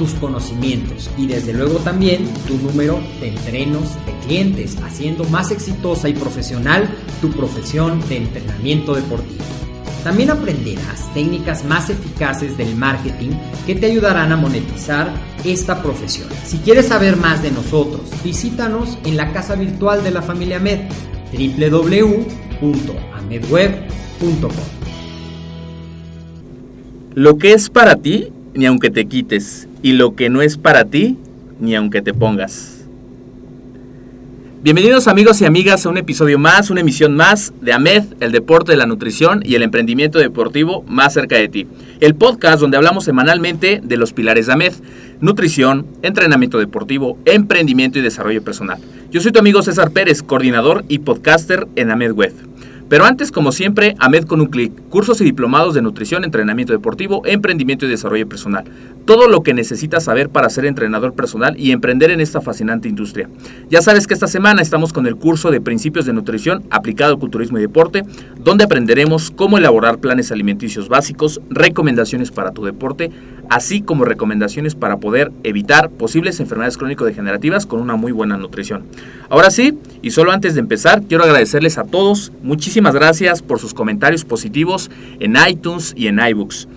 tus conocimientos y desde luego también tu número de entrenos de clientes, haciendo más exitosa y profesional tu profesión de entrenamiento deportivo. También aprenderás técnicas más eficaces del marketing que te ayudarán a monetizar esta profesión. Si quieres saber más de nosotros, visítanos en la casa virtual de la familia Med, www.amedweb.com. Lo que es para ti, ni aunque te quites, y lo que no es para ti, ni aunque te pongas. Bienvenidos amigos y amigas a un episodio más, una emisión más de AMED, el deporte de la nutrición y el emprendimiento deportivo más cerca de ti. El podcast donde hablamos semanalmente de los pilares de AMED, nutrición, entrenamiento deportivo, emprendimiento y desarrollo personal. Yo soy tu amigo César Pérez, coordinador y podcaster en AMED Web. Pero antes, como siempre, AMED con un clic. Cursos y diplomados de nutrición, entrenamiento deportivo, emprendimiento y desarrollo personal. Todo lo que necesitas saber para ser entrenador personal y emprender en esta fascinante industria. Ya sabes que esta semana estamos con el curso de principios de nutrición aplicado al culturismo y deporte, donde aprenderemos cómo elaborar planes alimenticios básicos, recomendaciones para tu deporte, así como recomendaciones para poder evitar posibles enfermedades crónico-degenerativas con una muy buena nutrición. Ahora sí, y solo antes de empezar, quiero agradecerles a todos, muchísimas gracias por sus comentarios positivos en iTunes y en iBooks.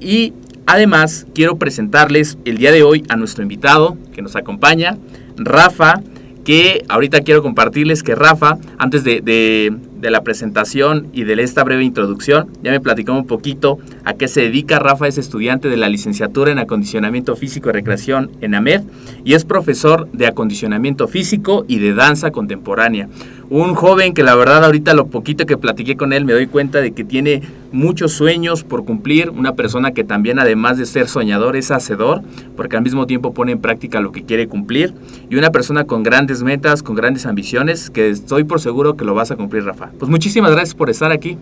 Y además quiero presentarles el día de hoy a nuestro invitado que nos acompaña, Rafa, que ahorita quiero compartirles que Rafa, antes de, de, de, la presentación y de esta breve introducción, ya me platicó un poquito a qué se dedica. Rafa es estudiante de la licenciatura en acondicionamiento físico y recreación en AMED y es profesor de acondicionamiento físico y de danza contemporánea. Un joven que la verdad ahorita lo poquito que platiqué con él me doy cuenta de que tiene muchos sueños por cumplir, una persona que también además de ser soñador es hacedor, porque al mismo tiempo pone en práctica lo que quiere cumplir, y una persona con grandes metas, con grandes ambiciones, que estoy por seguro que lo vas a cumplir, Rafa. Pues muchísimas gracias por estar aquí.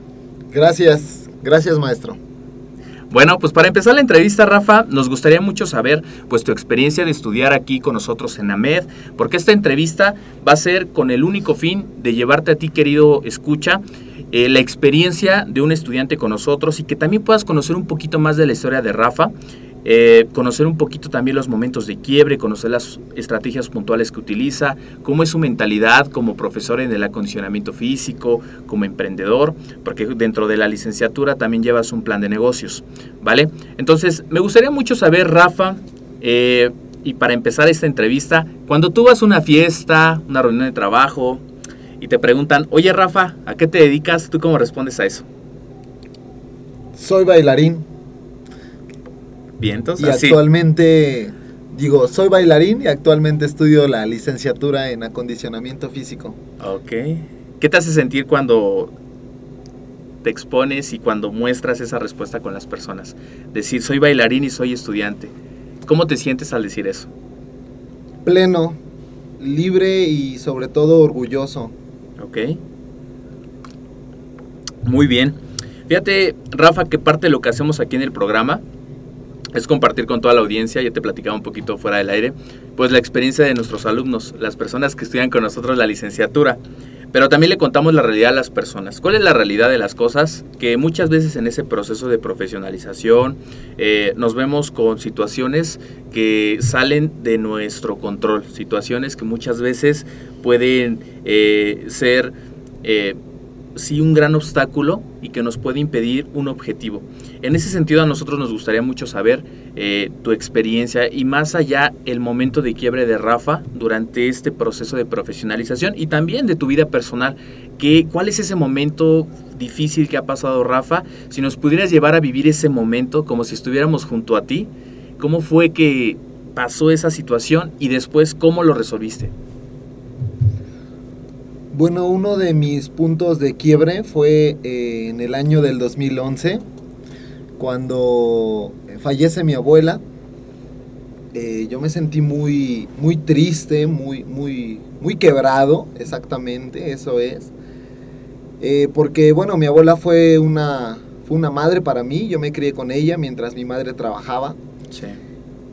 Gracias, gracias maestro. Bueno, pues para empezar la entrevista, Rafa, nos gustaría mucho saber pues tu experiencia de estudiar aquí con nosotros en AMED, porque esta entrevista va a ser con el único fin de llevarte a ti, querido escucha, eh, la experiencia de un estudiante con nosotros y que también puedas conocer un poquito más de la historia de Rafa. Eh, conocer un poquito también los momentos de quiebre, conocer las estrategias puntuales que utiliza, cómo es su mentalidad como profesor en el acondicionamiento físico, como emprendedor, porque dentro de la licenciatura también llevas un plan de negocios, ¿vale? Entonces, me gustaría mucho saber, Rafa, eh, y para empezar esta entrevista, cuando tú vas a una fiesta, una reunión de trabajo, y te preguntan, oye Rafa, ¿a qué te dedicas? ¿Tú cómo respondes a eso? Soy bailarín. Y actualmente, digo, soy bailarín y actualmente estudio la licenciatura en acondicionamiento físico. Ok. ¿Qué te hace sentir cuando te expones y cuando muestras esa respuesta con las personas? Decir, soy bailarín y soy estudiante. ¿Cómo te sientes al decir eso? Pleno, libre y sobre todo orgulloso. Ok. Muy bien. Fíjate, Rafa, que parte de lo que hacemos aquí en el programa es compartir con toda la audiencia, ya te platicaba un poquito fuera del aire, pues la experiencia de nuestros alumnos, las personas que estudian con nosotros la licenciatura. pero también le contamos la realidad a las personas. ¿Cuál es la realidad de las cosas? Que muchas veces en ese proceso de profesionalización eh, nos vemos con situaciones que salen de nuestro control, situaciones que muchas veces pueden eh, ser eh, sí un gran obstáculo y que nos puede impedir un objetivo. En ese sentido a nosotros nos gustaría mucho saber eh, tu experiencia y más allá el momento de quiebre de Rafa durante este proceso de profesionalización y también de tu vida personal. Que, ¿Cuál es ese momento difícil que ha pasado Rafa? Si nos pudieras llevar a vivir ese momento como si estuviéramos junto a ti, ¿cómo fue que pasó esa situación y después cómo lo resolviste? Bueno, uno de mis puntos de quiebre fue eh, en el año del 2011, cuando fallece mi abuela. Eh, yo me sentí muy, muy triste, muy, muy, muy quebrado, exactamente, eso es. Eh, porque, bueno, mi abuela fue una, fue una madre para mí, yo me crié con ella mientras mi madre trabajaba. Sí.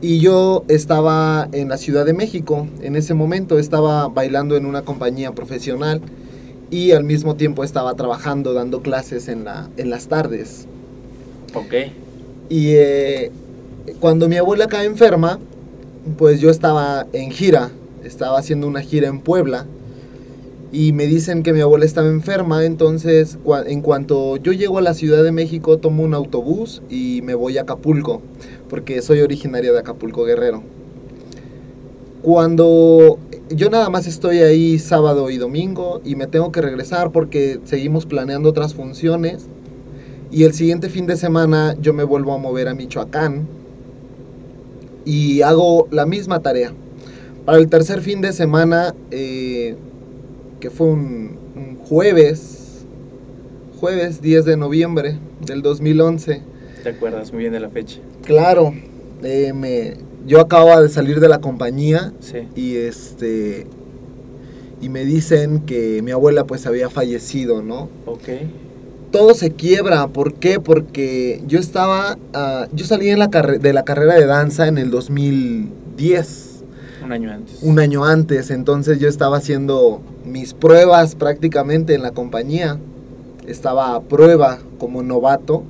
Y yo estaba en la Ciudad de México, en ese momento estaba bailando en una compañía profesional y al mismo tiempo estaba trabajando, dando clases en, la, en las tardes. Ok. Y eh, cuando mi abuela cae enferma, pues yo estaba en gira, estaba haciendo una gira en Puebla y me dicen que mi abuela estaba enferma, entonces cua- en cuanto yo llego a la Ciudad de México tomo un autobús y me voy a Acapulco, porque soy originaria de Acapulco Guerrero. Cuando yo nada más estoy ahí sábado y domingo y me tengo que regresar porque seguimos planeando otras funciones y el siguiente fin de semana yo me vuelvo a mover a Michoacán y hago la misma tarea. Para el tercer fin de semana, eh, que fue un, jueves, jueves 10 de noviembre del 2011, ¿Te acuerdas muy bien de la fecha? Claro, eh, me, yo acababa de salir de la compañía Sí. y este y me dicen que mi abuela pues había fallecido, ¿no? Ok. todo se quiebra. ¿Por qué? Porque yo estaba, ah, yo salí en la de la carrera de danza en el 2010, Un año antes. un año antes. Entonces yo estaba haciendo mis pruebas prácticamente en la compañía. Estaba a prueba como novato.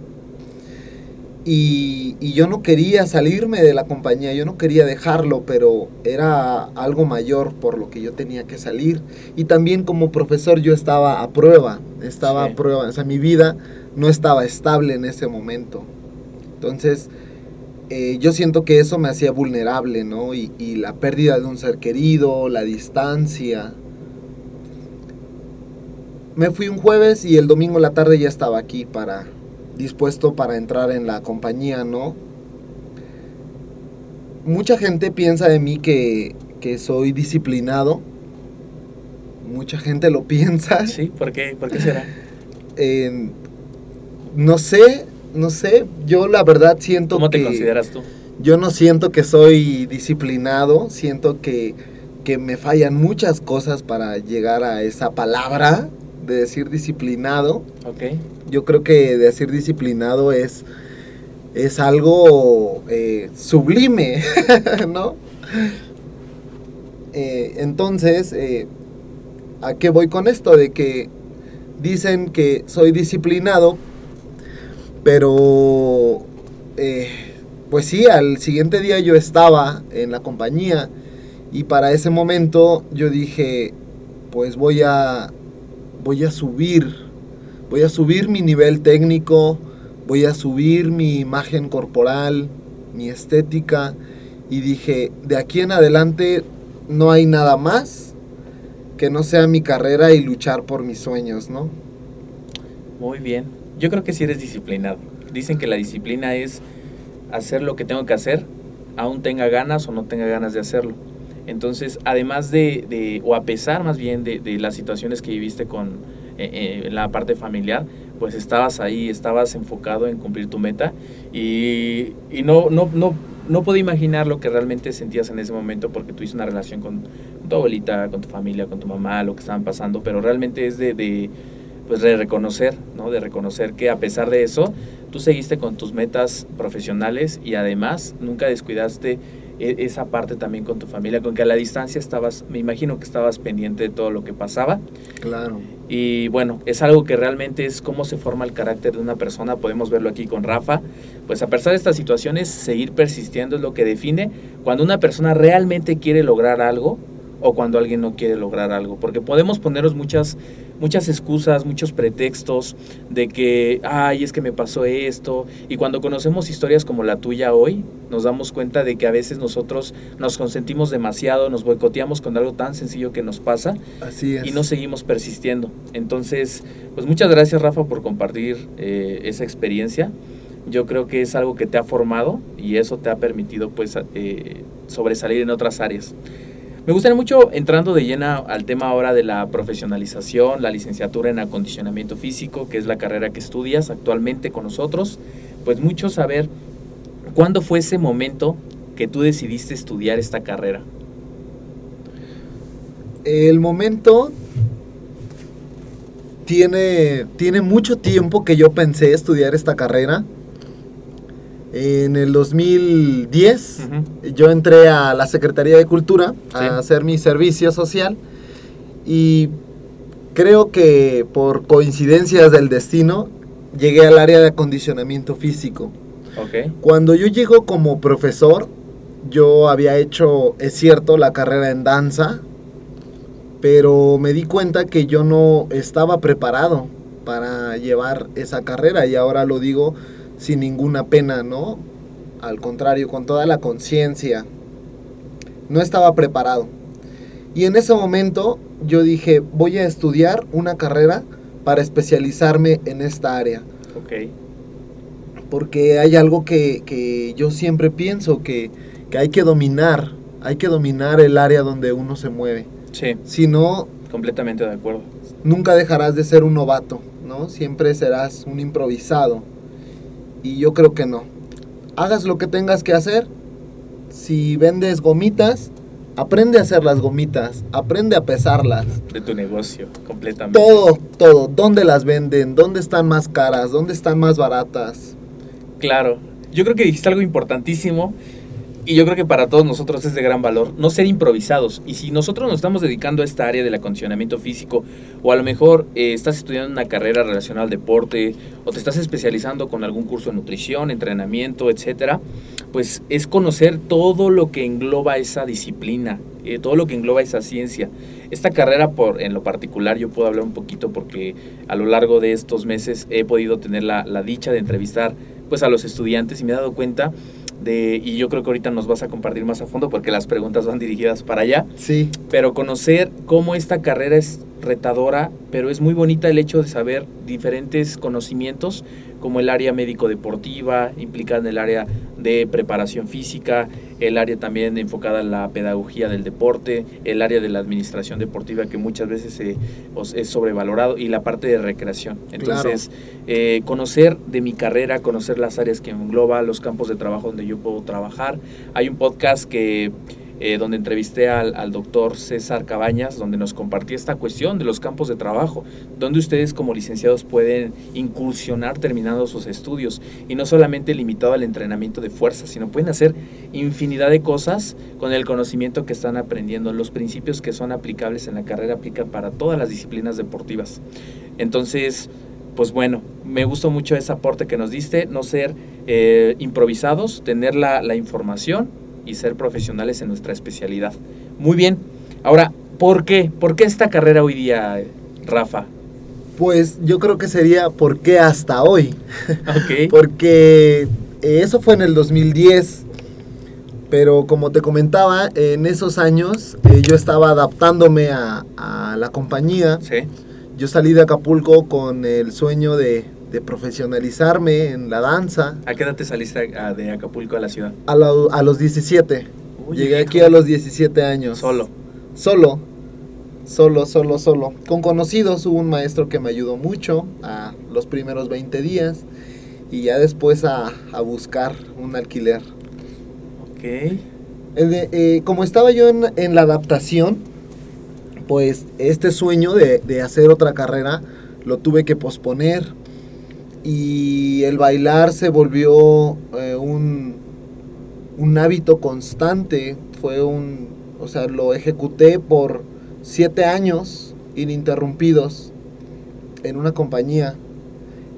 Y, y yo no quería salirme de la compañía, yo no quería dejarlo, pero era algo mayor por lo que yo tenía que salir. Y también como profesor yo estaba a prueba, estaba Sí. a prueba, o sea, mi vida no estaba estable en ese momento. Entonces, eh, yo siento que eso me hacía vulnerable, ¿no? Y, y la pérdida de un ser querido, la distancia. Me fui un jueves y el domingo la tarde ya estaba aquí para dispuesto para entrar en la compañía, ¿no? Mucha gente piensa de mí que, que soy disciplinado. Mucha gente lo piensa. Sí, ¿por qué? ¿Por qué será? Eh, no sé, no sé. Yo la verdad siento ¿Cómo que... te consideras tú? Yo no siento que soy disciplinado, siento que, que me fallan muchas cosas para llegar a esa palabra de decir disciplinado. Ok. Yo creo que decir disciplinado es, es algo eh, sublime, ¿no? Eh, entonces, eh, ¿a qué voy con esto? De que dicen que soy disciplinado, pero pues sí, al siguiente día yo estaba en la compañía y para ese momento yo dije, pues voy a, voy a subir, voy a subir mi nivel técnico, voy a subir mi imagen corporal, mi estética y dije, de aquí en adelante no hay nada más que no sea mi carrera y luchar por mis sueños, ¿no? Muy bien. Yo creo que sí eres disciplinado. Dicen que la disciplina es hacer lo que tengo que hacer, aún tenga ganas o no tenga ganas de hacerlo. Entonces, además de, de o a pesar más bien de, de las situaciones que viviste con eh, eh, la parte familiar, pues estabas ahí, estabas enfocado en cumplir tu meta y, y no, no, no, no puedo imaginar lo que realmente sentías en ese momento porque tuviste una relación con tu abuelita, con tu familia, con tu mamá, lo que estaban pasando, pero realmente es de, de pues de reconocer, ¿no? De reconocer que a pesar de eso, tú seguiste con tus metas profesionales y además nunca descuidaste esa parte también con tu familia, con que a la distancia estabas, me imagino que estabas pendiente de todo lo que pasaba. Claro. Y bueno, es algo que realmente es cómo se forma el carácter de una persona. Podemos verlo aquí con Rafa. Pues a pesar de estas situaciones, seguir persistiendo es lo que define cuando una persona realmente quiere lograr algo o cuando alguien no quiere lograr algo. Porque podemos ponernos muchas, muchas excusas, muchos pretextos de que, ay, es que me pasó esto. Y cuando conocemos historias como la tuya hoy, nos damos cuenta de que a veces nosotros nos consentimos demasiado, nos boicoteamos con algo tan sencillo que nos pasa Así es. y no seguimos persistiendo. Entonces, pues muchas gracias Rafa por compartir eh, esa experiencia. Yo creo que es algo que te ha formado y eso te ha permitido pues eh, sobresalir en otras áreas. Me gustaría mucho entrando de llena al tema ahora de la profesionalización, la licenciatura en acondicionamiento físico, que es la carrera que estudias actualmente con nosotros, pues mucho saber cuándo fue ese momento que tú decidiste estudiar esta carrera. El momento tiene, tiene mucho tiempo que yo pensé estudiar esta carrera. En el 2010 Ujú. yo entré a la Secretaría de Cultura a Sí. hacer mi servicio social y creo que por coincidencias del destino llegué al área de acondicionamiento físico. Ok. Cuando yo llego como profesor, yo había hecho, es cierto, la carrera en danza, pero me di cuenta que yo no estaba preparado para llevar esa carrera y ahora lo digo sin ninguna pena, ¿no? Al contrario, con toda la conciencia. No estaba preparado. Y en ese momento yo dije, voy a estudiar una carrera para especializarme en esta área Ok. porque hay algo que, que yo siempre pienso que, que hay que dominar, hay que dominar el área donde uno se mueve. Sí, Si no, completamente de acuerdo. nunca dejarás de ser un novato, ¿no? Siempre serás un improvisado. Y yo creo que no. Hagas lo que tengas que hacer. Si vendes gomitas, aprende a hacer las gomitas, aprende a pesarlas. De tu negocio, completamente. Todo, todo. ¿Dónde las venden? ¿Dónde están más caras? ¿Dónde están más baratas? Claro. Yo creo que dijiste algo importantísimo y yo creo que para todos nosotros es de gran valor no ser improvisados. Y si nosotros nos estamos dedicando a esta área del acondicionamiento físico o a lo mejor eh, estás estudiando una carrera relacionada al deporte o te estás especializando con algún curso de nutrición, entrenamiento, etcétera, pues es conocer todo lo que engloba esa disciplina, eh, todo lo que engloba esa ciencia. Esta carrera, por, en lo particular, yo puedo hablar un poquito porque a lo largo de estos meses he podido tener la, la dicha de entrevistar pues, a los estudiantes y me he dado cuenta de, y yo creo que ahorita nos vas a compartir más a fondo porque las preguntas van dirigidas para allá, Sí, pero conocer cómo esta carrera es retadora, pero es muy bonita el hecho de saber diferentes conocimientos como el área médico-deportiva, implicada en el área de preparación física, el área también enfocada en la pedagogía del deporte, el área de la administración deportiva que muchas veces es sobrevalorado y la parte de recreación. Entonces, eh, conocer de mi carrera, conocer las áreas que engloba, los campos de trabajo donde yo puedo trabajar. Hay un podcast que eh, donde entrevisté al, doctor César Cabañas, donde nos compartía esta cuestión de los campos de trabajo, donde ustedes como licenciados pueden incursionar terminando sus estudios y no solamente limitado al entrenamiento de fuerza, sino pueden hacer infinidad de cosas con el conocimiento que están aprendiendo. Los principios que son aplicables en la carrera aplican para todas las disciplinas deportivas. Entonces, pues bueno, me gustó mucho ese aporte que nos diste, no ser eh, improvisados, tener la información y ser profesionales en nuestra especialidad. Muy bien. Ahora, ¿por qué? ¿Por qué esta carrera hoy día, Rafa? pues yo creo que sería ¿por qué hasta hoy? Ok. Porque eh, eso fue en el 2010. Pero como te comentaba, en esos años eh, yo estaba adaptándome a, a la compañía. Sí. Yo salí de Acapulco con el sueño de, de profesionalizarme en la danza ¿A qué edad te saliste a- de Acapulco a la ciudad? a, la- a los 17. Uy, Llegué aquí a los 17 años. Solo. Solo. Solo, solo, solo. Con conocidos hubo un maestro que me ayudó mucho a los primeros 20 días y ya después a, a buscar un alquiler. Ok. De- eh, como estaba yo en, en la adaptación, pues este sueño de, de hacer otra carrera lo tuve que posponer y el bailar se volvió eh, un, un hábito constante, fue un, o sea, lo ejecuté por siete años ininterrumpidos en una compañía.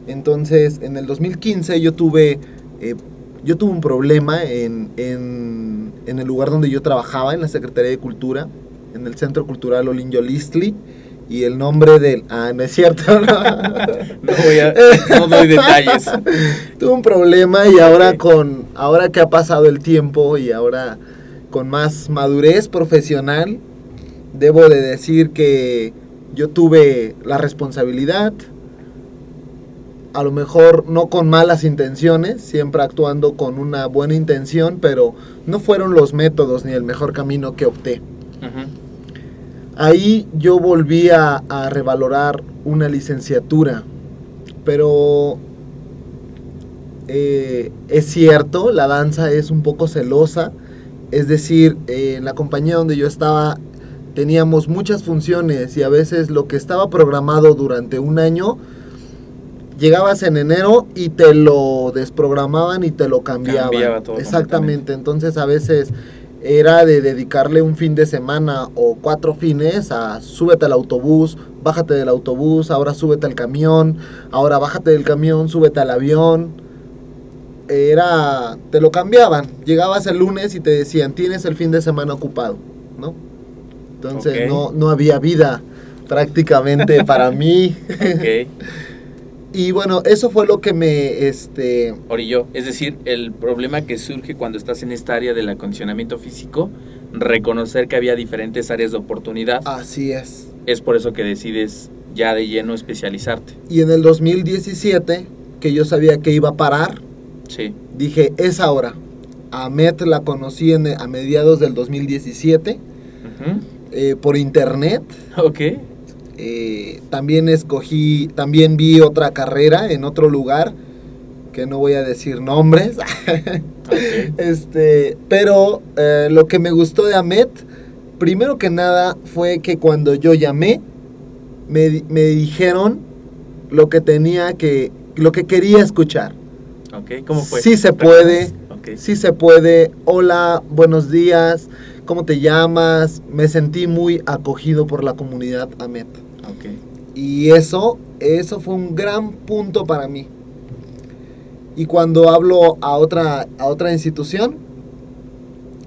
Entonces, en el 2015 yo tuve, eh, yo tuve un problema en, en, en el lugar donde yo trabajaba, en la Secretaría de Cultura, en el Centro Cultural Olinjo Listli. Y el nombre del... Ah, no es cierto. No, No voy a- no doy detalles. Tuve un problema y ahora con... Ahora que ha pasado el tiempo y ahora con más madurez profesional, debo de decir que yo tuve la responsabilidad, a lo mejor no con malas intenciones, siempre actuando con una buena intención, pero no fueron los métodos ni el mejor camino que opté. Ujú. Ahí yo volví a, a revalorar una licenciatura, pero eh, es cierto, la danza es un poco celosa, es decir, eh, en la compañía donde yo estaba teníamos muchas funciones y a veces lo que estaba programado durante un año, llegabas en enero y te lo desprogramaban y te lo cambiaban. Cambiaba todo Exactamente, entonces a veces era de dedicarle un fin de semana o cuatro fines a súbete al autobús, bájate del autobús, ahora súbete al camión, ahora bájate del camión, súbete al avión. Era, te lo cambiaban. Llegabas el lunes y te decían, tienes el fin de semana ocupado, ¿no? Entonces no, no había vida prácticamente para mí. Y bueno, eso fue lo que me, este, Orillo, es decir, el problema que surge cuando estás en esta área del acondicionamiento físico, reconocer que había diferentes áreas de oportunidad, así es. es por eso que decides ya de lleno especializarte. Y en el 2017, que yo sabía que iba a parar, Sí. dije, es ahora. A Met la conocí en, a mediados del 2017 Ujú. eh, por internet. Ok. Eh, también escogí, también vi otra carrera en otro lugar, que no voy a decir nombres. Este, pero eh, lo que me gustó de Amet, primero que nada, fue que cuando yo llamé, me, me dijeron lo que tenía que, lo que quería escuchar. Ok. ¿Cómo fue? Sí se puede. Sí se puede. Hola, buenos días. ¿Cómo te llamas? Me sentí muy acogido por la comunidad Amet. Ok. Y eso, eso fue un gran punto para mí. Y cuando hablo a otra, a otra institución,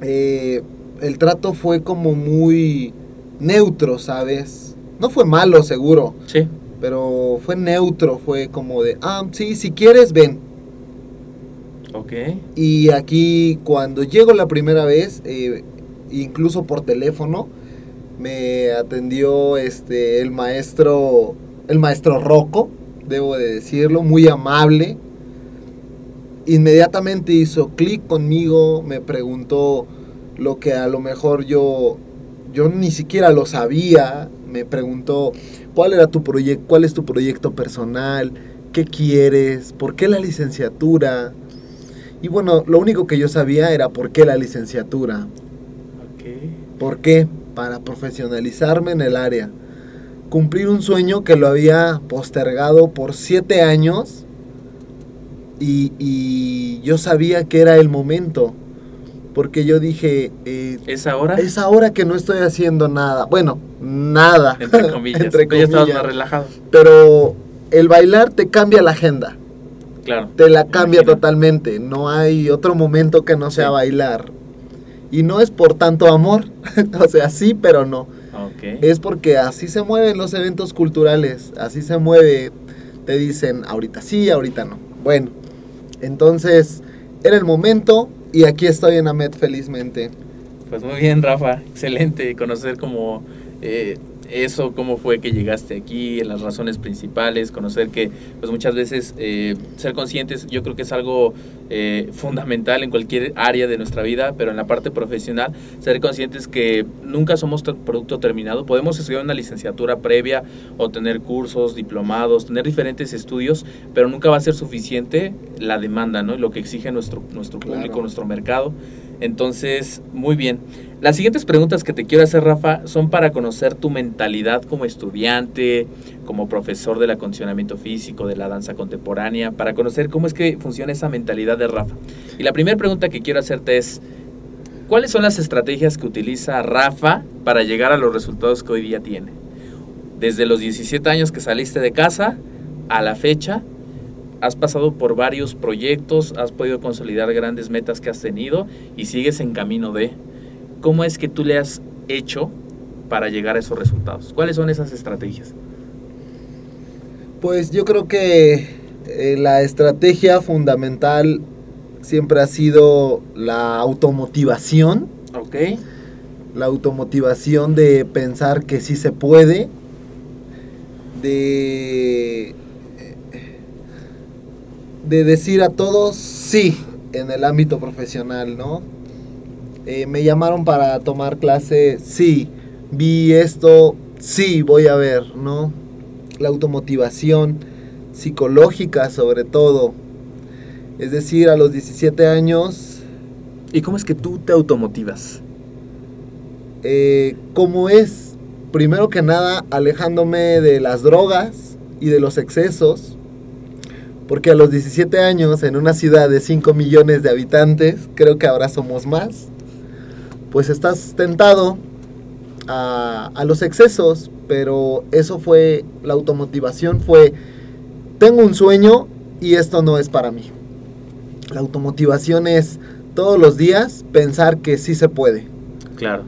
eh, el trato fue como muy neutro, ¿sabes? No fue malo, seguro, Sí. pero fue neutro, fue como de, ah, sí, si quieres, ven. Ok. Y aquí cuando llego la primera vez, eh, incluso por teléfono, me atendió este el maestro, el maestro Rocco, debo de decirlo, muy amable. Inmediatamente hizo clic conmigo, me preguntó lo que a lo mejor yo yo ni siquiera lo sabía, me preguntó cuál era tu proyecto, cuál es tu proyecto personal, qué quieres, por qué la licenciatura. Y bueno, lo único que yo sabía era por qué la licenciatura. ¿Por qué? Para profesionalizarme en el área. Cumplir un sueño que lo había postergado por siete años y, y yo sabía que era el momento. Porque yo dije, eh, ¿Es ahora? es ahora que no estoy haciendo nada. Bueno, nada. Entre comillas. Entre Tú ya estabas comillas. más relajado. Pero el bailar te cambia la agenda. Claro. te la cambia totalmente. No hay otro momento que no sea Sí. bailar. Y no es por tanto amor, o sea, sí, pero no. Es porque así se mueven los eventos culturales, así se mueve. Te dicen, ahorita sí, ahorita no. Bueno, entonces era el momento y aquí estoy en Amet felizmente. Pues muy bien, Rafa. Excelente conocer como eh, eso, cómo fue que llegaste aquí, las razones principales, conocer que pues muchas veces eh, ser conscientes yo creo que es algo eh, fundamental en cualquier área de nuestra vida, pero en la parte profesional, ser conscientes que nunca somos producto terminado. Podemos estudiar una licenciatura previa o tener cursos, diplomados, tener diferentes estudios, pero nunca va a ser suficiente la demanda, ¿no? Lo que exige nuestro, nuestro público, Claro. nuestro mercado. Entonces, muy bien. Las siguientes preguntas que te quiero hacer, Rafa, son para conocer tu mentalidad como estudiante, como profesor del acondicionamiento físico, de la danza contemporánea, para conocer cómo es que funciona esa mentalidad de Rafa. Y la primera pregunta que quiero hacerte es, ¿cuáles son las estrategias que utiliza Rafa para llegar a los resultados que hoy día tiene? Desde los 17 años que saliste de casa a la fecha, has pasado por varios proyectos, has podido consolidar grandes metas que has tenido y sigues en camino de. ¿Cómo es que tú le has hecho para llegar a esos resultados? ¿Cuáles son esas estrategias? Pues yo creo que eh, la estrategia fundamental siempre ha sido la automotivación. Ok. La automotivación de pensar que sí se puede. De. De decir a todos sí en el ámbito profesional, ¿no? Eh, me llamaron para tomar clase, sí. Vi esto, sí, voy a ver, ¿no? La automotivación psicológica sobre todo. Es decir, a los 17 años... ¿Y cómo es que tú te automotivas? Eh, ¿Cómo es? Primero que nada, alejándome de las drogas y de los excesos. Porque a los 17 años, en una ciudad de 5 millones de habitantes, creo que ahora somos más, pues estás tentado a, a los excesos. Pero eso fue, la automotivación fue, tengo un sueño y esto no es para mí. La automotivación es todos los días pensar que sí se puede. Claro.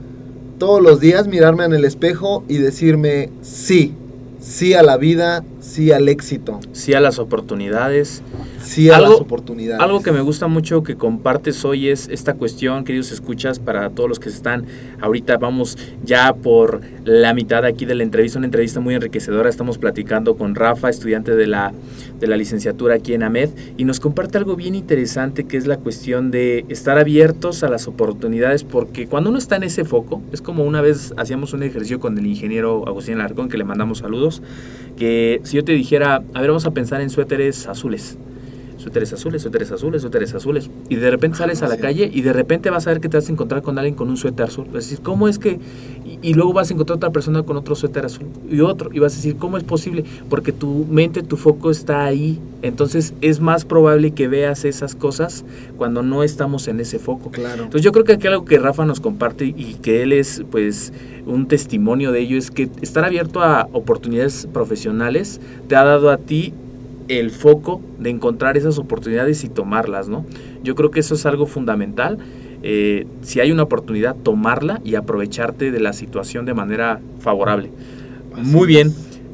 Todos los días mirarme en el espejo y decirme sí, sí a la vida, sí al éxito, Sí a las oportunidades. sí a Algo- las oportunidades. Algo que me gusta mucho que compartes hoy es esta cuestión, queridos escuchas, para todos los que están ahorita, vamos ya por la mitad aquí de la entrevista, una entrevista muy enriquecedora. Estamos platicando con Rafa, estudiante de la, de la licenciatura aquí en AMED, y nos comparte algo bien interesante que es la cuestión de estar abiertos a las oportunidades, porque cuando uno está en ese foco, es como una vez hacíamos un ejercicio con el ingeniero Agustín Alarcón, que le mandamos saludos, que si yo te dijera, a ver, vamos a pensar en suéteres azules suéteres azules, suéteres azules, suéteres azules. Y de repente sales a la calle y de repente vas a ver que te vas a encontrar con alguien con un suéter azul. Vas a decir, ¿cómo es que...? Y, y luego vas a encontrar otra persona con otro suéter azul y otro. Y vas a decir, ¿cómo es posible? Porque tu mente, tu foco está ahí. Entonces es más probable que veas esas cosas cuando no estamos en ese foco. Claro. Entonces yo creo que aquí algo que Rafa nos comparte y que él es pues un testimonio de ello es que estar abierto a oportunidades profesionales te ha dado a ti el foco de encontrar esas oportunidades y tomarlas, ¿no? Yo creo que eso es algo fundamental. Eh, si hay una oportunidad, tomarla y aprovecharte de la situación de manera favorable. Así Muy bien.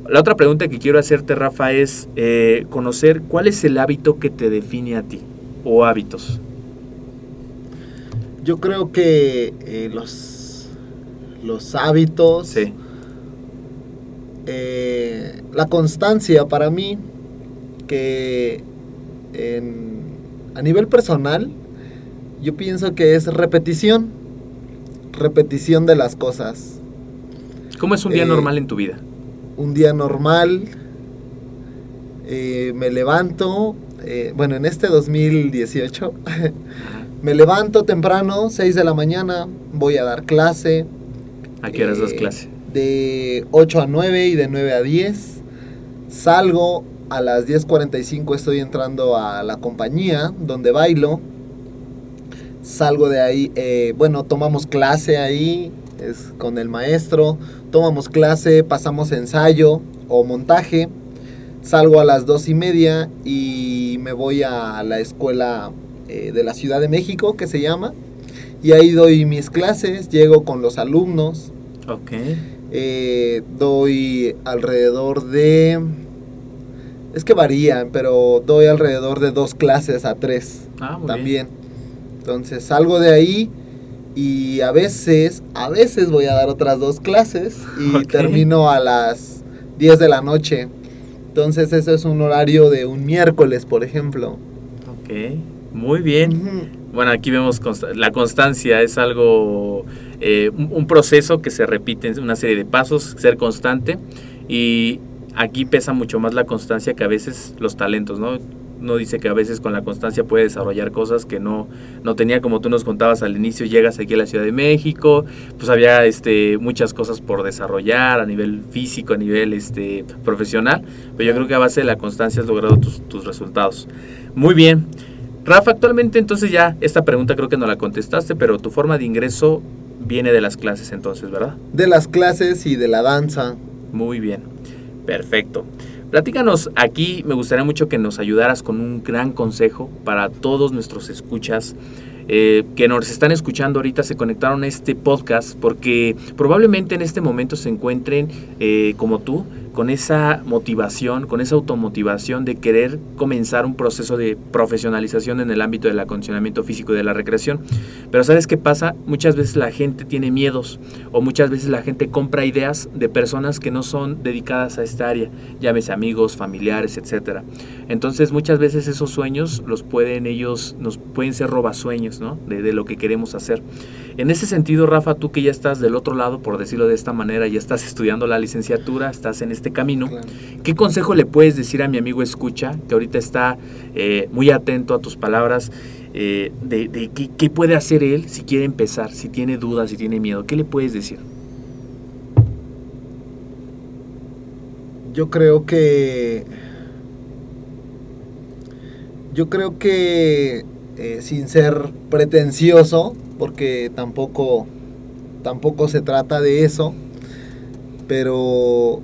La otra pregunta que quiero hacerte, Rafa, es eh, conocer cuál es el hábito que te define a ti o hábitos. Yo creo que eh, los, los hábitos, Sí. la constancia para mí, que en- a nivel personal, yo pienso que es repetición, repetición de las cosas. ¿Cómo es un día Eh, normal en tu vida? Un día normal, eh, me levanto, eh, bueno, en este 2018, me levanto temprano, 6 de la mañana, voy a dar clase. ¿A qué horas das clase? De 8 a 9 y de 9 a 10. Salgo a las 10.45, estoy entrando a la compañía donde bailo. Salgo de ahí, eh, bueno, tomamos clase ahí, es con el maestro. Tomamos clase, pasamos ensayo o montaje. Salgo a las 2 y media y me voy a la escuela eh, de la Ciudad de México, que se llama. Y ahí doy mis clases, llego con los alumnos. Ok. Eh, doy alrededor de... Es que varían, pero doy alrededor de dos clases a tres Ah, muy también. Entonces salgo de ahí y a veces, a veces voy a dar otras dos clases y termino a las 10 de la noche. Entonces ese es un horario de un miércoles, por ejemplo. Ok. Muy bien. Bueno, aquí vemos consta- la constancia es algo, eh, un, un proceso que se repite en una serie de pasos, ser constante y aquí pesa mucho más la constancia que a veces los talentos, ¿no? No dice que a veces con la constancia puede desarrollar cosas que no, no tenía, como tú nos contabas al inicio, llegas aquí a la Ciudad de México, pues había este, muchas cosas por desarrollar a nivel físico, a nivel este, profesional, pero yo creo que a base de la constancia has logrado tus, tus resultados. Muy bien. Rafa, actualmente entonces ya esta pregunta creo que no la contestaste, pero tu forma de ingreso viene de las clases entonces, ¿verdad? De las clases y de la danza. Muy bien, perfecto. Platícanos aquí, me gustaría mucho que nos ayudaras con un gran consejo para todos nuestros escuchas eh, que nos están escuchando ahorita se conectaron a este podcast porque probablemente en este momento se encuentren eh, como tú con esa motivación, con esa automotivación de querer comenzar un proceso de profesionalización en el ámbito del acondicionamiento físico y de la recreación. Pero ¿sabes qué pasa? Muchas veces la gente tiene miedos o muchas veces la gente compra ideas de personas que no son dedicadas a esta área, llámese amigos, familiares, etcétera. Entonces muchas veces esos sueños los pueden ellos, nos pueden ser robasueños, ¿no? De lo que queremos hacer. En ese sentido, Rafa, tú que ya estás del otro lado, por decirlo de esta manera, ya estás estudiando la licenciatura, estás en este camino, Claro. ¿qué consejo le puedes decir a mi amigo Escucha, que ahorita está eh, muy atento a tus palabras, eh, de, de qué, qué puede hacer él si quiere empezar, si tiene dudas, si tiene miedo? ¿Qué le puedes decir? Yo creo que. Yo creo que. Eh, sin ser pretencioso, porque tampoco. Tampoco se trata de eso. Pero.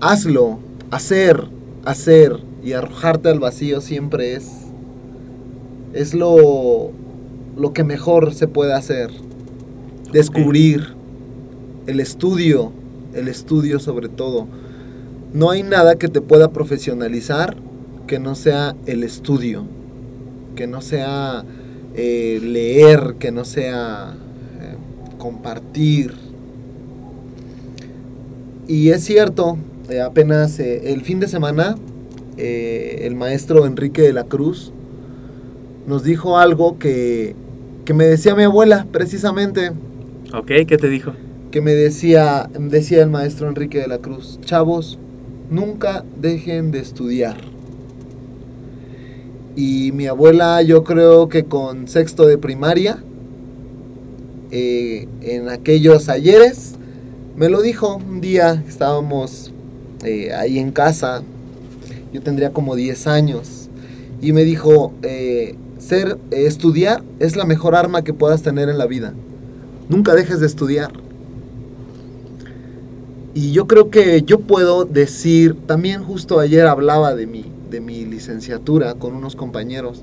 Hazlo. Hacer. Hacer. Y arrojarte al vacío siempre es. Es lo. Lo que mejor se puede hacer. Descubrir. El estudio. El estudio sobre todo. No hay nada que te pueda profesionalizar que no sea el estudio, que no sea eh, leer, que no sea eh, compartir. Y es cierto, eh, apenas el fin de semana, el maestro Enrique de la Cruz nos dijo algo que, que me decía mi abuela, precisamente ¿Ok? ¿Qué te dijo? que me decía, decía el maestro Enrique de la Cruz, chavos, nunca dejen de estudiar. Y mi abuela, yo creo que con sexto de primaria, eh, en aquellos ayeres, me lo dijo un día, estábamos eh, ahí en casa, yo tendría como 10 años, y me dijo, eh, ser, estudiar es la mejor arma que puedas tener en la vida. Nunca dejes de estudiar. Y yo creo que yo puedo decir, también justo ayer hablaba de mi, de mi licenciatura con unos compañeros.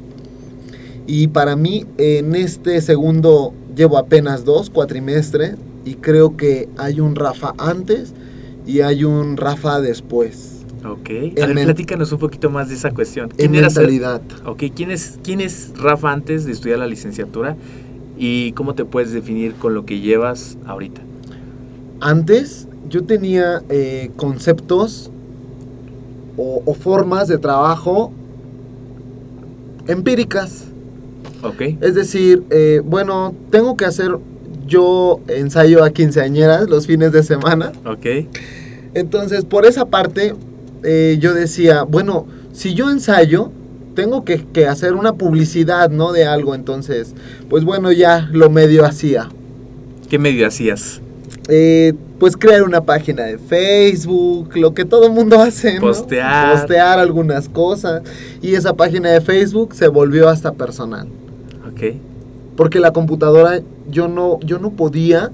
Y para mí en este segundo llevo apenas dos cuatrimestre y creo que hay un Rafa antes y hay un Rafa después. Ok. En A ver, platícanos un poquito más de esa cuestión. En eras- mentalidad. Ok, ¿quién es, ¿quién es Rafa antes de estudiar la licenciatura? ¿Y cómo te puedes definir con lo que llevas ahorita? Antes yo tenía eh, conceptos o, o formas de trabajo empíricas. Ok. Es decir, eh, bueno, tengo que hacer yo ensayo a quinceañeras los fines de semana. Ok. Entonces, por esa parte, eh, yo decía, bueno, si yo ensayo, tengo que, que hacer una publicidad, ¿no? De algo. Entonces, pues bueno, ya lo medio hacía. ¿Qué medio hacías? Eh, pues crear una página de Facebook, lo que todo el mundo hace, ¿no? Postear. Postear algunas cosas. Y esa página de Facebook se volvió hasta personal. Ok. Porque la computadora yo no, yo no podía,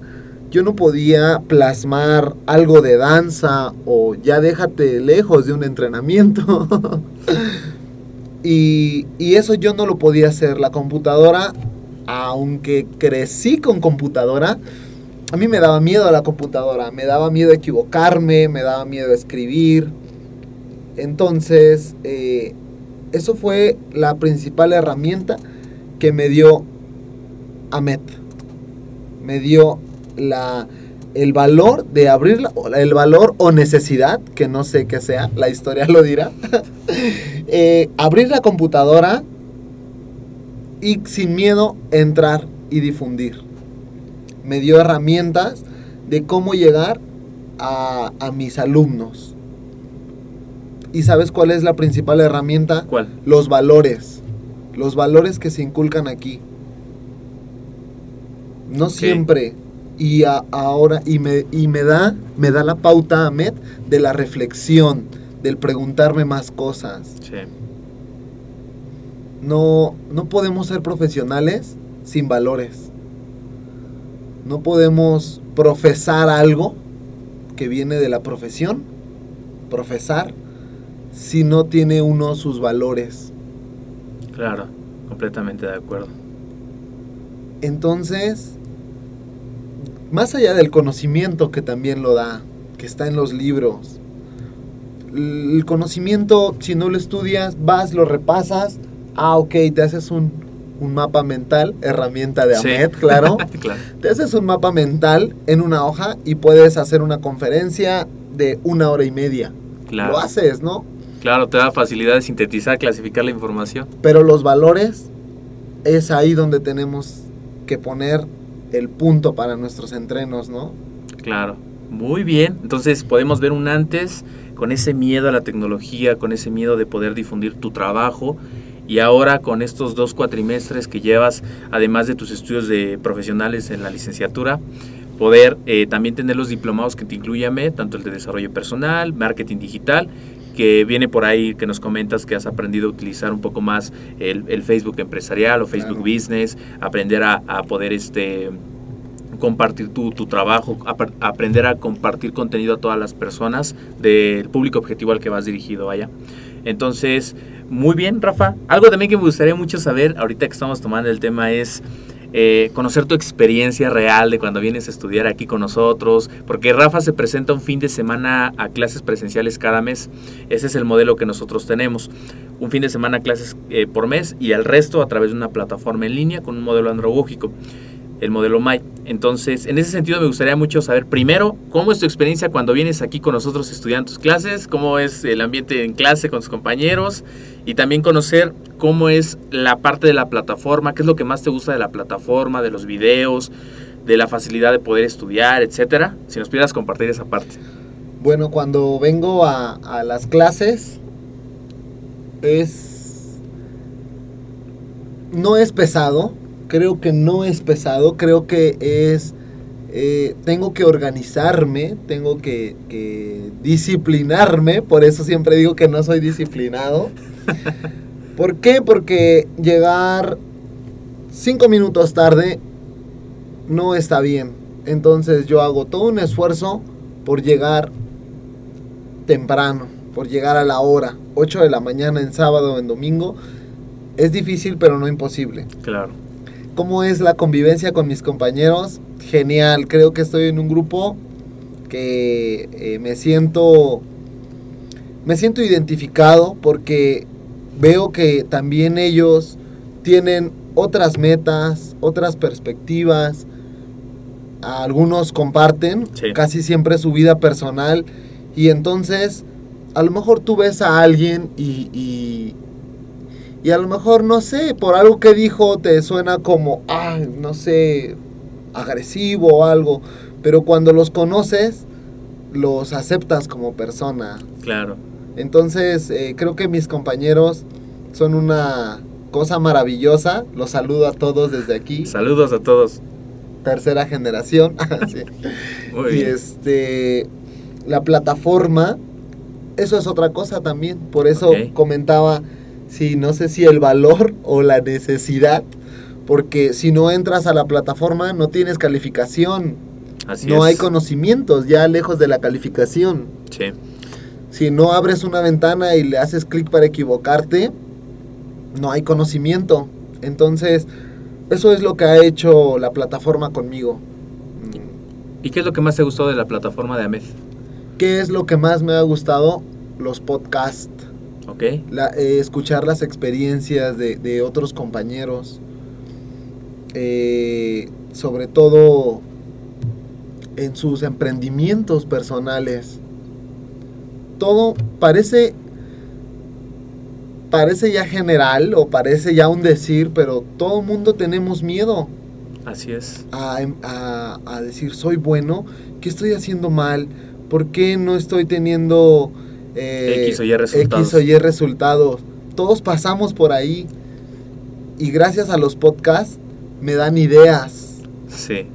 yo no podía plasmar algo de danza o ya déjate lejos de un entrenamiento. y, y eso yo no lo podía hacer. La computadora, aunque crecí con computadora, a mí me daba miedo a la computadora, me daba miedo equivocarme, me daba miedo escribir. Entonces, eh, eso fue la principal herramienta que me dio Ahmed. Me dio la, el valor de abrirla, el valor o necesidad, que no sé qué sea, la historia lo dirá. Eh, abrir la computadora y sin miedo entrar y difundir. Me dio herramientas de cómo llegar a, a mis alumnos. ¿Y sabes cuál es la principal herramienta? ¿Cuál? Los valores. Los valores que se inculcan aquí. No siempre. Y a- ahora, y me, y me da, me da la pauta, Ahmed, de la reflexión, del preguntarme más cosas. Sí. No, no podemos ser profesionales sin valores. No podemos profesar algo que viene de la profesión, profesar, si no tiene uno sus valores. Claro, completamente de acuerdo. Entonces, más allá del conocimiento que también lo da, que está en los libros, el conocimiento, si no lo estudias, vas, lo repasas, ah, ok, te haces un, un mapa mental, herramienta de Sí. Ahmed, claro. claro. Te haces un mapa mental en una hoja y puedes hacer una conferencia de una hora y media. Claro. Lo haces, ¿no? Claro, te da facilidad de sintetizar, clasificar la información. Pero los valores es ahí donde tenemos que poner el punto para nuestros entrenos, ¿no? Claro. Muy bien. Entonces podemos ver un antes con ese miedo a la tecnología, con ese miedo de poder difundir tu trabajo. Y ahora con estos dos cuatrimestres que llevas, además de tus estudios de profesionales en la licenciatura, poder eh, también tener los diplomados que te incluye AMED, tanto el de desarrollo personal, marketing digital, que viene por ahí que nos comentas que has aprendido a utilizar un poco más el, el Facebook empresarial o Facebook Claro. Business, aprender a, a poder este compartir tu, tu trabajo, aprender a compartir contenido a todas las personas del público objetivo al que vas dirigido, vaya. Entonces, muy bien, Rafa. Algo también que me gustaría mucho saber, ahorita que estamos tomando el tema, es eh, conocer tu experiencia real de cuando vienes a estudiar aquí con nosotros, porque Rafa se presenta un fin de semana a clases presenciales cada mes. Ese es el modelo que nosotros tenemos. Un fin de semana a clases eh, por mes y el resto a través de una plataforma en línea con un modelo andragógico el modelo MAI. Entonces, en ese sentido me gustaría mucho saber primero cómo es tu experiencia cuando vienes aquí con nosotros estudiando tus clases, cómo es el ambiente en clase con tus compañeros y también conocer cómo es la parte de la plataforma, qué es lo que más te gusta de la plataforma, de los videos, de la facilidad de poder estudiar, etcétera. Si nos pudieras compartir esa parte. Bueno, cuando vengo a las clases, es... No es pesado, creo que no es pesado, creo que es... eh, tengo que organizarme, tengo que, que disciplinarme, por eso siempre digo que no soy disciplinado. ¿Por qué? Porque llegar cinco minutos tarde no está bien. Entonces yo hago todo un esfuerzo por llegar temprano, por llegar a la hora, 8 de la mañana en sábado o en domingo. Es difícil, pero no imposible. Claro. ¿Cómo es la convivencia con mis compañeros? Genial, creo que estoy en un grupo que eh, me siento me siento identificado porque veo que también ellos tienen otras metas, otras perspectivas. Algunos comparten Sí. casi siempre su vida personal y entonces a lo mejor tú ves a alguien y, y, y a lo mejor, no sé, por algo que dijo te suena como, ah, no sé, agresivo o algo, pero cuando los conoces, los aceptas como persona. Claro. Entonces, eh, creo que mis compañeros son una cosa maravillosa. Los saludo a todos desde aquí, Saludos a todos. tercera generación. Sí. Muy y bien. este, la plataforma, eso es otra cosa también. Por eso comentaba, si no sé si el valor o la necesidad, porque si no entras a la plataforma no tienes calificación, Así no es. hay conocimientos, ya lejos de la calificación. Sí. Si no abres una ventana y le haces clic para equivocarte, no hay conocimiento. Entonces, eso es lo que ha hecho la plataforma conmigo. ¿Y qué es lo que más te gustó de la plataforma de AMED? ¿Qué es lo que más me ha gustado? Los podcasts. Eh, escuchar las experiencias de, de otros compañeros. Eh, sobre todo en sus emprendimientos personales. Todo parece parece ya general o parece ya un decir, pero todo mundo tenemos miedo Así es. a, a- a decir soy bueno, ¿qué estoy haciendo mal? ¿Por qué no estoy teniendo eh, X o Y resultados. X o Y resultados? Todos pasamos por ahí y gracias a los podcasts me dan ideas. Sí.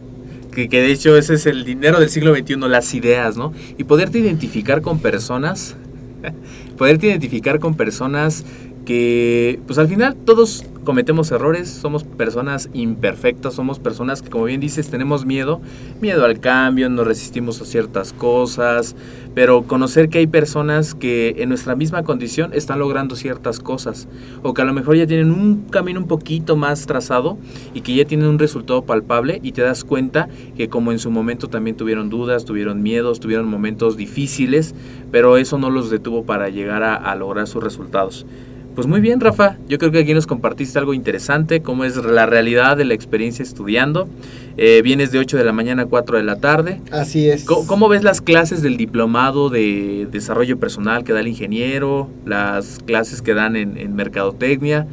Que, que de hecho ese es el dinero del siglo XXI, las ideas, ¿no? Y poderte identificar con personas, poderte identificar con personas que pues al final todos cometemos errores, somos personas imperfectas, somos personas que como bien dices tenemos miedo, miedo al cambio, nos resistimos a ciertas cosas, pero conocer que hay personas que en nuestra misma condición están logrando ciertas cosas o que a lo mejor ya tienen un camino un poquito más trazado y que ya tienen un resultado palpable y te das cuenta que como en su momento también tuvieron dudas, tuvieron miedos, tuvieron momentos difíciles, pero eso no los detuvo para llegar a, a lograr sus resultados. Pues muy bien, Rafa. Yo creo que aquí nos compartiste algo interesante, cómo es la realidad de la experiencia estudiando. Eh, vienes de 8 de la mañana a 4 de la tarde. Así es. ¿Cómo, cómo ves las clases del diplomado de desarrollo personal que da el ingeniero? Las clases que dan en, en mercadotecnia,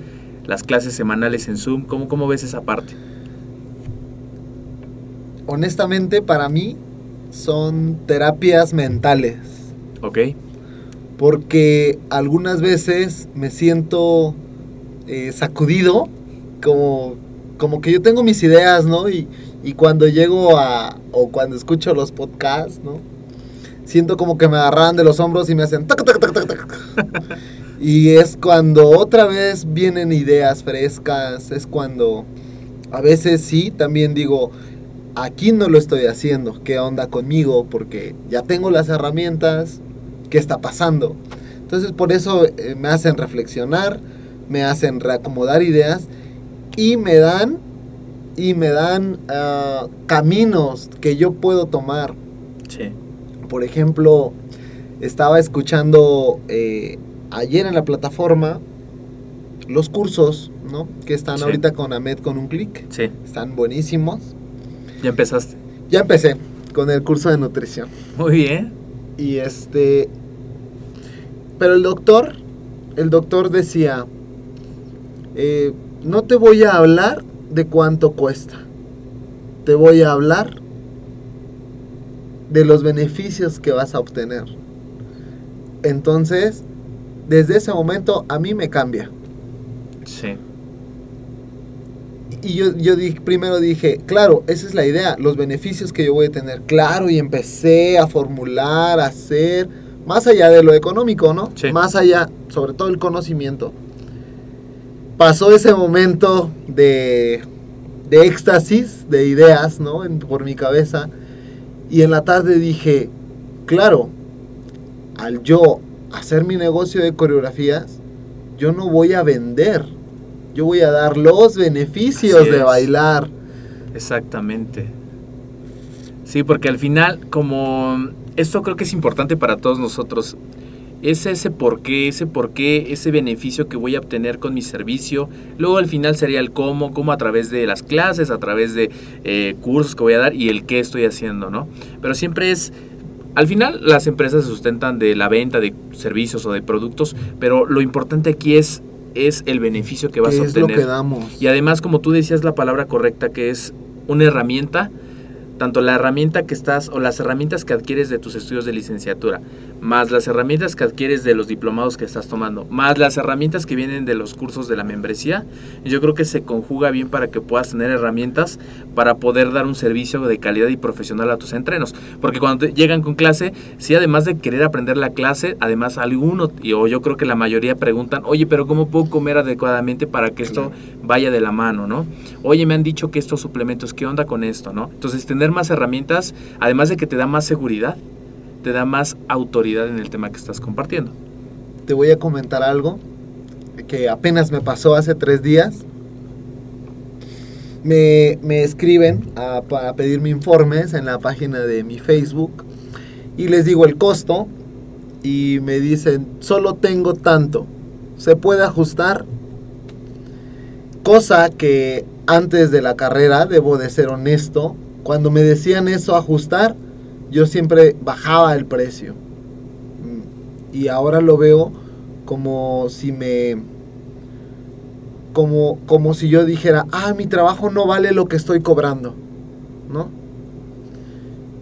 las clases semanales en Zoom. ¿Cómo, ¿Cómo ves esa parte? Honestamente, para mí son terapias mentales. ¿Ok? Porque algunas veces me siento eh, sacudido, como, como que yo tengo mis ideas, ¿no? Y, y, cuando llego a, o cuando escucho los podcasts, ¿no? Siento como que me agarran de los hombros y me hacen... Tac, tac, tac, tac, tac. Y es cuando otra vez vienen ideas frescas, es cuando a veces sí, también digo, aquí no lo estoy haciendo, ¿qué onda conmigo? Porque ya tengo las herramientas, qué está pasando. Entonces por eso eh, me hacen reflexionar, me hacen reacomodar ideas y me dan y me dan uh, caminos que yo puedo tomar. Sí. Por ejemplo, estaba escuchando eh, ayer en la plataforma los cursos, ¿no? Que están Sí. ahorita con Ahmed con un clic. Sí. Están buenísimos. ¿Ya empezaste? Ya empecé con el curso de nutrición. Muy bien. Y este. Pero el doctor, el doctor decía: eh, No te voy a hablar de cuánto cuesta. Te voy a hablar de los beneficios que vas a obtener. Entonces, desde ese momento a mí me cambia. Sí. Y yo, yo primero dije, claro, esa es la idea, los beneficios que yo voy a tener. Claro, y empecé a formular, a hacer, más allá de lo económico, ¿no? Sí. Más allá, sobre todo el conocimiento. Pasó ese momento de, de éxtasis, de ideas, ¿no? En- por mi cabeza. Y en la tarde dije, claro, al yo hacer mi negocio de coreografías, yo no voy a vender. Yo voy a dar los beneficios de bailar. Exactamente. Sí, porque al final, como esto creo que es importante para todos nosotros, es ese por qué, ese por qué, ese beneficio que voy a obtener con mi servicio. Luego al final sería el cómo, cómo a través de las clases, a través de eh, cursos que voy a dar y el qué estoy haciendo, ¿no? Pero siempre es... Al final las empresas se sustentan de la venta de servicios o de productos, pero lo importante aquí es, es el beneficio que vas ¿Qué a es lo obtener. que damos? Y además, como tú decías la palabra correcta, que es una herramienta, tanto la herramienta que estás o las herramientas que adquieres de tus estudios de licenciatura, más las herramientas que adquieres de los diplomados que estás tomando, más las herramientas que vienen de los cursos de la membresía, yo creo que se conjuga bien para que puedas tener herramientas para poder dar un servicio de calidad y profesional a tus entrenos. Porque cuando te llegan con clase, sí, además de querer aprender la clase, además alguno, y, o yo creo que la mayoría preguntan, oye, pero ¿cómo puedo comer adecuadamente para que esto vaya de la mano, ¿no? Oye, me han dicho que estos suplementos, ¿qué onda con esto, no? Entonces, tener más herramientas, además de que te da más seguridad, te da más autoridad en el tema que estás compartiendo. Te voy a comentar algo que apenas me pasó hace tres días. Me, me escriben a- para pedirme informes en la página de mi Facebook y les digo el costo y me dicen, solo tengo tanto, ¿se puede ajustar? Cosa que antes de la carrera, debo de ser honesto, cuando me decían eso, ajustar, yo siempre bajaba el precio. Mm, Y ahora lo veo como si me... Como, como si yo dijera, ah, mi trabajo no vale lo que estoy cobrando, ¿no?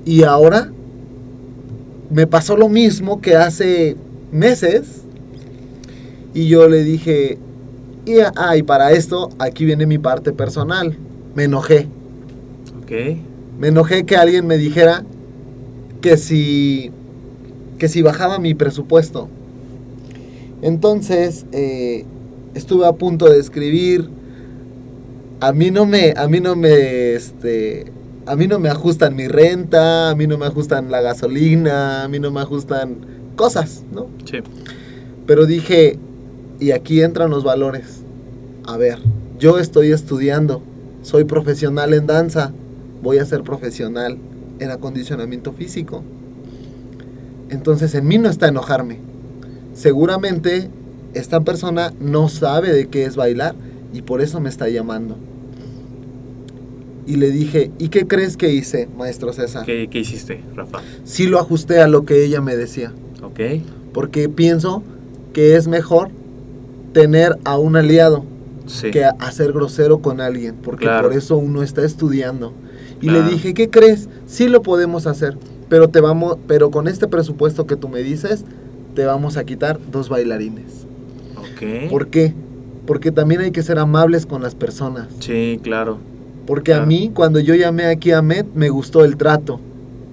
Y ahora me pasó lo mismo que hace meses y yo le dije, y, ah, y para esto aquí viene mi parte personal, me enojé, ¿Ok? me enojé que alguien me dijera que si que si bajaba mi presupuesto. Entonces, eh, estuve a punto de escribir. A mí no me, a mí no me, este, a mí no me ajustan mi renta, a mí no me ajustan la gasolina, a mí no me ajustan cosas, ¿no? Sí. Pero dije, y aquí entran los valores. A ver, yo estoy estudiando, soy profesional en danza, voy a ser profesional en acondicionamiento físico. Entonces en mí no está enojarme. Seguramente esta persona no sabe de qué es bailar y por eso me está llamando. Y le dije, ¿y qué crees que hice, maestro César? ¿Qué, qué hiciste, Rafa? Sí lo ajusté a lo que ella me decía. Ok. Porque pienso que es mejor tener a un aliado Sí. que ser grosero con alguien, porque Claro. por eso uno está estudiando. Y Claro. le dije, ¿qué crees? Sí lo podemos hacer, pero te vamos, pero con este presupuesto que tú me dices, te vamos a quitar dos bailarines. Ok. ¿Por qué? Porque también hay que ser amables con las personas. Sí, claro. Porque Claro. a mí, cuando yo llamé aquí a Met, me gustó el trato.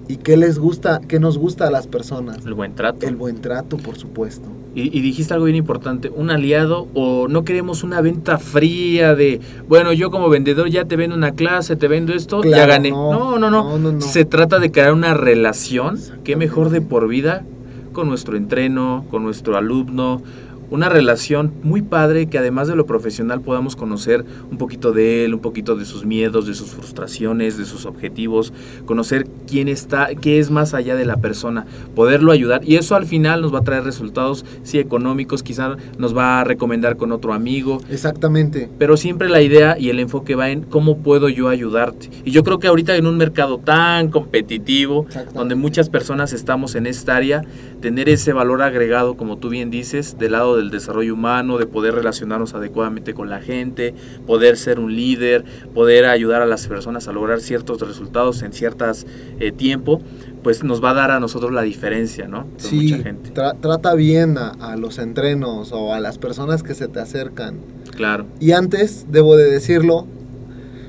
¿Y qué les gusta, qué nos gusta a las personas? El buen trato. El buen trato, por supuesto. Y, y dijiste algo bien importante, un aliado o no queremos una venta fría de, bueno, yo como vendedor ya te vendo una clase, te vendo esto, ya gané. no, No, no, no, no, no. Se trata de crear una relación, que Exactamente. mejor de por vida, con nuestro entreno, con nuestro alumno. Una relación muy padre que además de lo profesional podamos conocer un poquito de él, un poquito de sus miedos, de sus frustraciones, de sus objetivos, conocer quién está, qué es más allá de la persona, poderlo ayudar y eso al final nos va a traer resultados, sí económicos, quizá nos va a recomendar con otro amigo, Exactamente. pero siempre la idea y el enfoque va en cómo puedo yo ayudarte. Y yo creo que ahorita en un mercado tan competitivo, donde muchas personas estamos en esta área, tener ese valor agregado, como tú bien dices, del lado del desarrollo humano, de poder relacionarnos adecuadamente con la gente, poder ser un líder, poder ayudar a las personas a lograr ciertos resultados en ciertas eh, tiempo, pues nos va a dar a nosotros la diferencia, ¿no? Con Sí, mucha gente. tra- trata bien a, a los entrenos o a las personas que se te acercan. Claro. Y antes, debo de decirlo,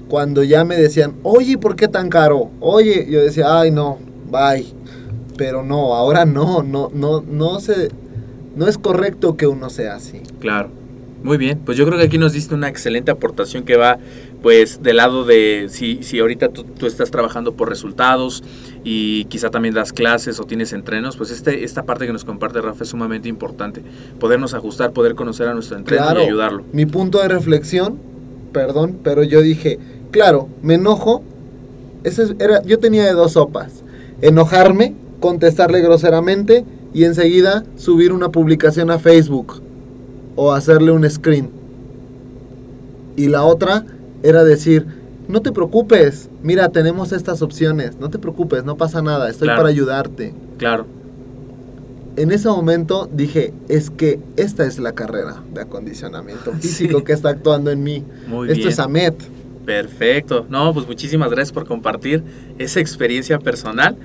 cuando ya me decían, oye, ¿por qué tan caro? Oye, yo decía, ay, no, bye. Pero no, ahora no, no, no, no se, no es correcto que uno sea así. Claro. Muy bien, pues yo creo que aquí nos diste una excelente aportación que va pues del lado de si, si ahorita tú, tú estás trabajando por resultados y quizá también das clases o tienes entrenos, pues este, esta parte que nos comparte Rafa es sumamente importante. Podernos ajustar, poder conocer a nuestro entreno Claro, y ayudarlo. mi punto de reflexión, perdón, pero yo dije, claro, me enojo. Ese es- era, yo tenía de dos sopas. Enojarme, contestarle groseramente y enseguida subir una publicación a Facebook o hacerle un screen. Y la otra era decir, no te preocupes, mira, tenemos estas opciones, no te preocupes, no pasa nada, estoy Claro. para ayudarte. Claro, En ese momento dije, es que esta es la carrera de acondicionamiento físico Sí. que está actuando en mí. muy Esto bien. es AMET. Perfecto. No, pues muchísimas gracias por compartir esa experiencia personal.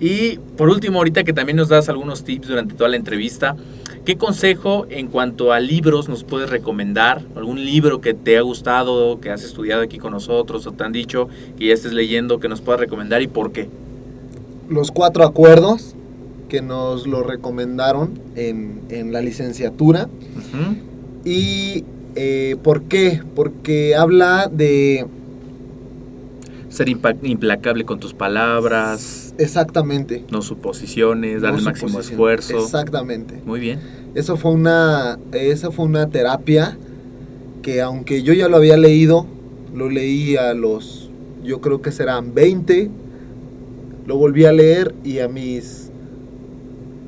Y por último, ahorita que también nos das algunos tips durante toda la entrevista, ¿qué consejo en cuanto a libros nos puedes recomendar? ¿Algún libro que te ha gustado, que has estudiado aquí con nosotros o te han dicho que ya estés leyendo, que nos puedas recomendar y por qué? Los cuatro acuerdos que nos lo recomendaron en, en la licenciatura. ¿Y eh, por qué? Porque habla de... Ser implacable con tus palabras, Exactamente. no suposiciones, dar no el máximo esfuerzo. Exactamente. Muy bien. Eso fue una, esa fue una terapia que aunque yo ya lo había leído, lo leí a los, yo creo que serán 20, lo volví a leer y a mis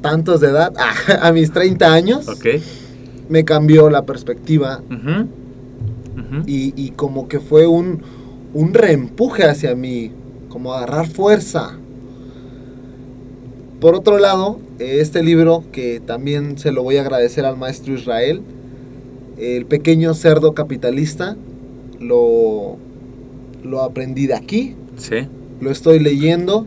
tantos de edad, a mis 30 años, me cambió la perspectiva y como que fue un, un reempuje hacia mí, como agarrar fuerza. Por otro lado, este libro, que también se lo voy a agradecer al maestro Israel, El pequeño cerdo capitalista, lo, lo aprendí de aquí, Sí. lo estoy leyendo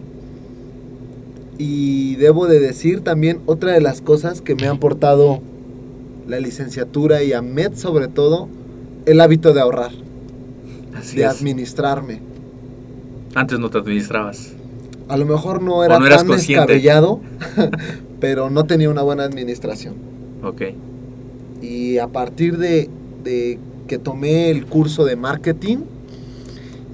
y debo de decir también otra de las cosas que me ha aportado la licenciatura y a MED sobre todo, el hábito de ahorrar, Así de es. administrarme. Antes no te administrabas. A lo mejor no era no eras tan consciente. descabellado, pero no tenía una buena administración. Ok. Y a partir de, de que tomé el curso de marketing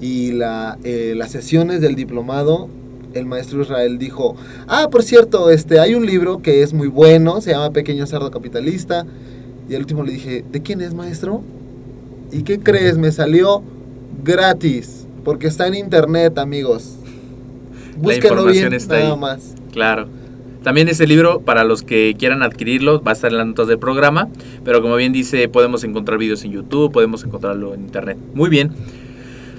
y la, eh, las sesiones del diplomado, el maestro Israel dijo, ah, por cierto, este, hay un libro que es muy bueno, se llama Pequeño Cerdo Capitalista. Y al último le dije, ¿de quién es maestro? ¿Y qué crees? Me salió gratis, porque está en internet, amigos. Búsquenlo información bien, está nada ahí. más. Claro. También ese libro, para los que quieran adquirirlo, va a estar en las notas del programa. Pero como bien dice, podemos encontrar videos en YouTube, podemos encontrarlo en Internet. Muy bien.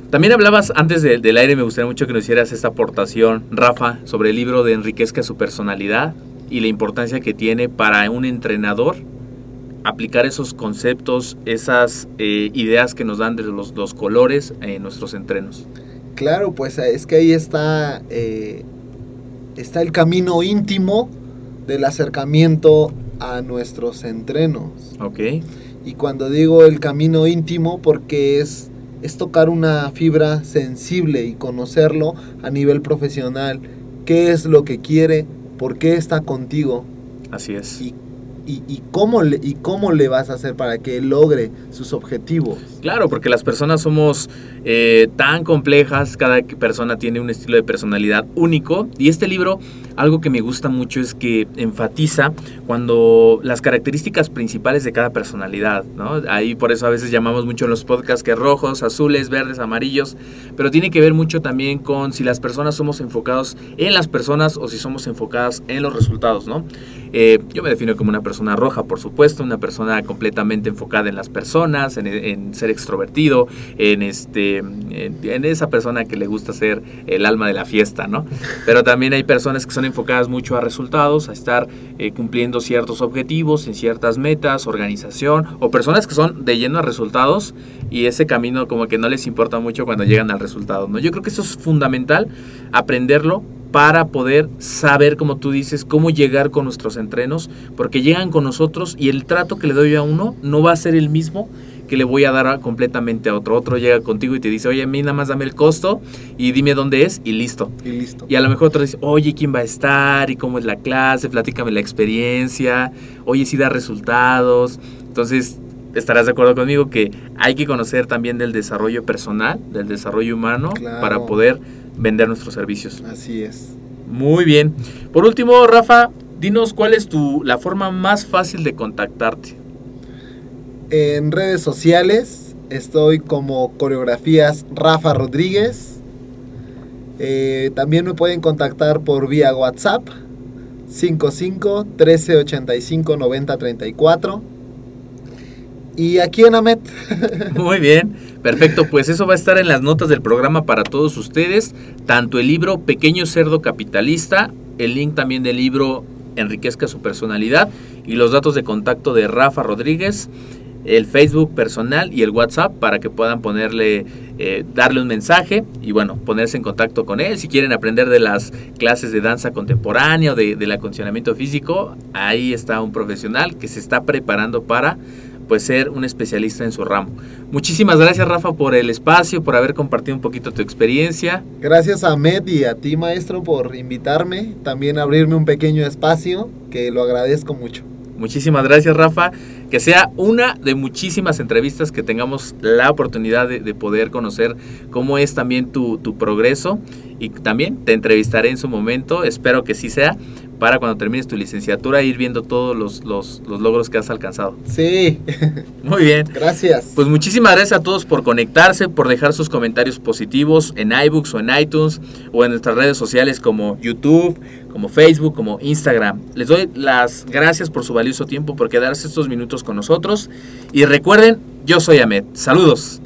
También hablabas antes de- del aire, me gustaría mucho que nos hicieras esta aportación, Rafa, sobre el libro de Enriquezca su personalidad y la importancia que tiene para un entrenador aplicar esos conceptos, esas eh, ideas que nos dan de los, los colores en nuestros entrenos. Claro, pues es que ahí está, eh, está el camino íntimo del acercamiento a nuestros entrenos. ¿Ok? Y cuando digo el camino íntimo, porque es, es tocar una fibra sensible y conocerlo a nivel profesional. ¿Qué es lo que quiere? ¿Por qué está contigo? Así es. ¿Y, y, cómo, le, ¿Y cómo le vas a hacer para que logre sus objetivos? Claro, porque las personas somos eh, tan complejas, cada persona tiene un estilo de personalidad único y este libro, algo que me gusta mucho es que enfatiza cuando las características principales de cada personalidad, ¿no? Ahí por eso a veces llamamos mucho en los podcasts que rojos, azules, verdes, amarillos, pero tiene que ver mucho también con si las personas somos enfocados en las personas o si somos enfocadas en los resultados, ¿no? Eh, yo me defino como una persona roja, por supuesto, una persona completamente enfocada en las personas, en, en ser extrovertido, en este, en, en esa persona que le gusta ser el alma de la fiesta, ¿no? Pero también hay personas que son enfocadas mucho a resultados, a estar eh, cumpliendo ciertos objetivos, en ciertas metas, organización, o personas que son de lleno a resultados y ese camino como que no les importa mucho cuando llegan al resultado, ¿no? Yo creo que eso es fundamental, aprenderlo para poder saber, como tú dices, cómo llegar con nuestros entrenos, porque llegan con nosotros y el trato que le doy a uno no va a ser el mismo que le voy a dar a- completamente a otro. Otro llega contigo y te dice, oye, a mí nada más dame el costo y dime dónde es y listo. Y listo. Y a lo mejor otro dice, oye, ¿quién va a estar? ¿Y cómo es la clase? Platícame la experiencia. Oye, si da resultados. Entonces, estarás de acuerdo conmigo que hay que conocer también del desarrollo personal, del desarrollo humano, Claro. para poder vender nuestros servicios. Así es. Muy bien. Por último, Rafa, dinos cuál es tu la forma más fácil de contactarte. En redes sociales estoy como coreografías Rafa Rodríguez. Eh, también me pueden contactar por vía WhatsApp 55 13 85 90 34. Y aquí en Amet. Muy bien, perfecto. Pues eso va a estar en las notas del programa para todos ustedes. Tanto el libro Pequeño Cerdo Capitalista, el link también del libro Enriquezca su personalidad y los datos de contacto de Rafa Rodríguez, el Facebook personal y el WhatsApp para que puedan ponerle, eh, darle un mensaje y bueno, ponerse en contacto con él. Si quieren aprender de las clases de danza contemporánea o de, del acondicionamiento físico, ahí está un profesional que se está preparando para pues ser un especialista en su ramo. Muchísimas gracias Rafa por el espacio, por haber compartido un poquito tu experiencia. Gracias a Amet y a ti maestro por invitarme. También abrirme un pequeño espacio que lo agradezco mucho. Muchísimas gracias Rafa. Que sea una de muchísimas entrevistas que tengamos la oportunidad de, de poder conocer cómo es también tu, tu progreso. Y también te entrevistaré en su momento, espero que sí sea, para cuando termines tu licenciatura ir viendo todos los, los, los logros que has alcanzado. Sí, Muy bien. gracias. Pues muchísimas gracias a todos por conectarse, por dejar sus comentarios positivos en iBooks o en iTunes o en nuestras redes sociales como YouTube, como Facebook, como Instagram. Les doy las gracias por su valioso tiempo, por quedarse estos minutos con nosotros. Y recuerden, yo soy Ahmed. Saludos.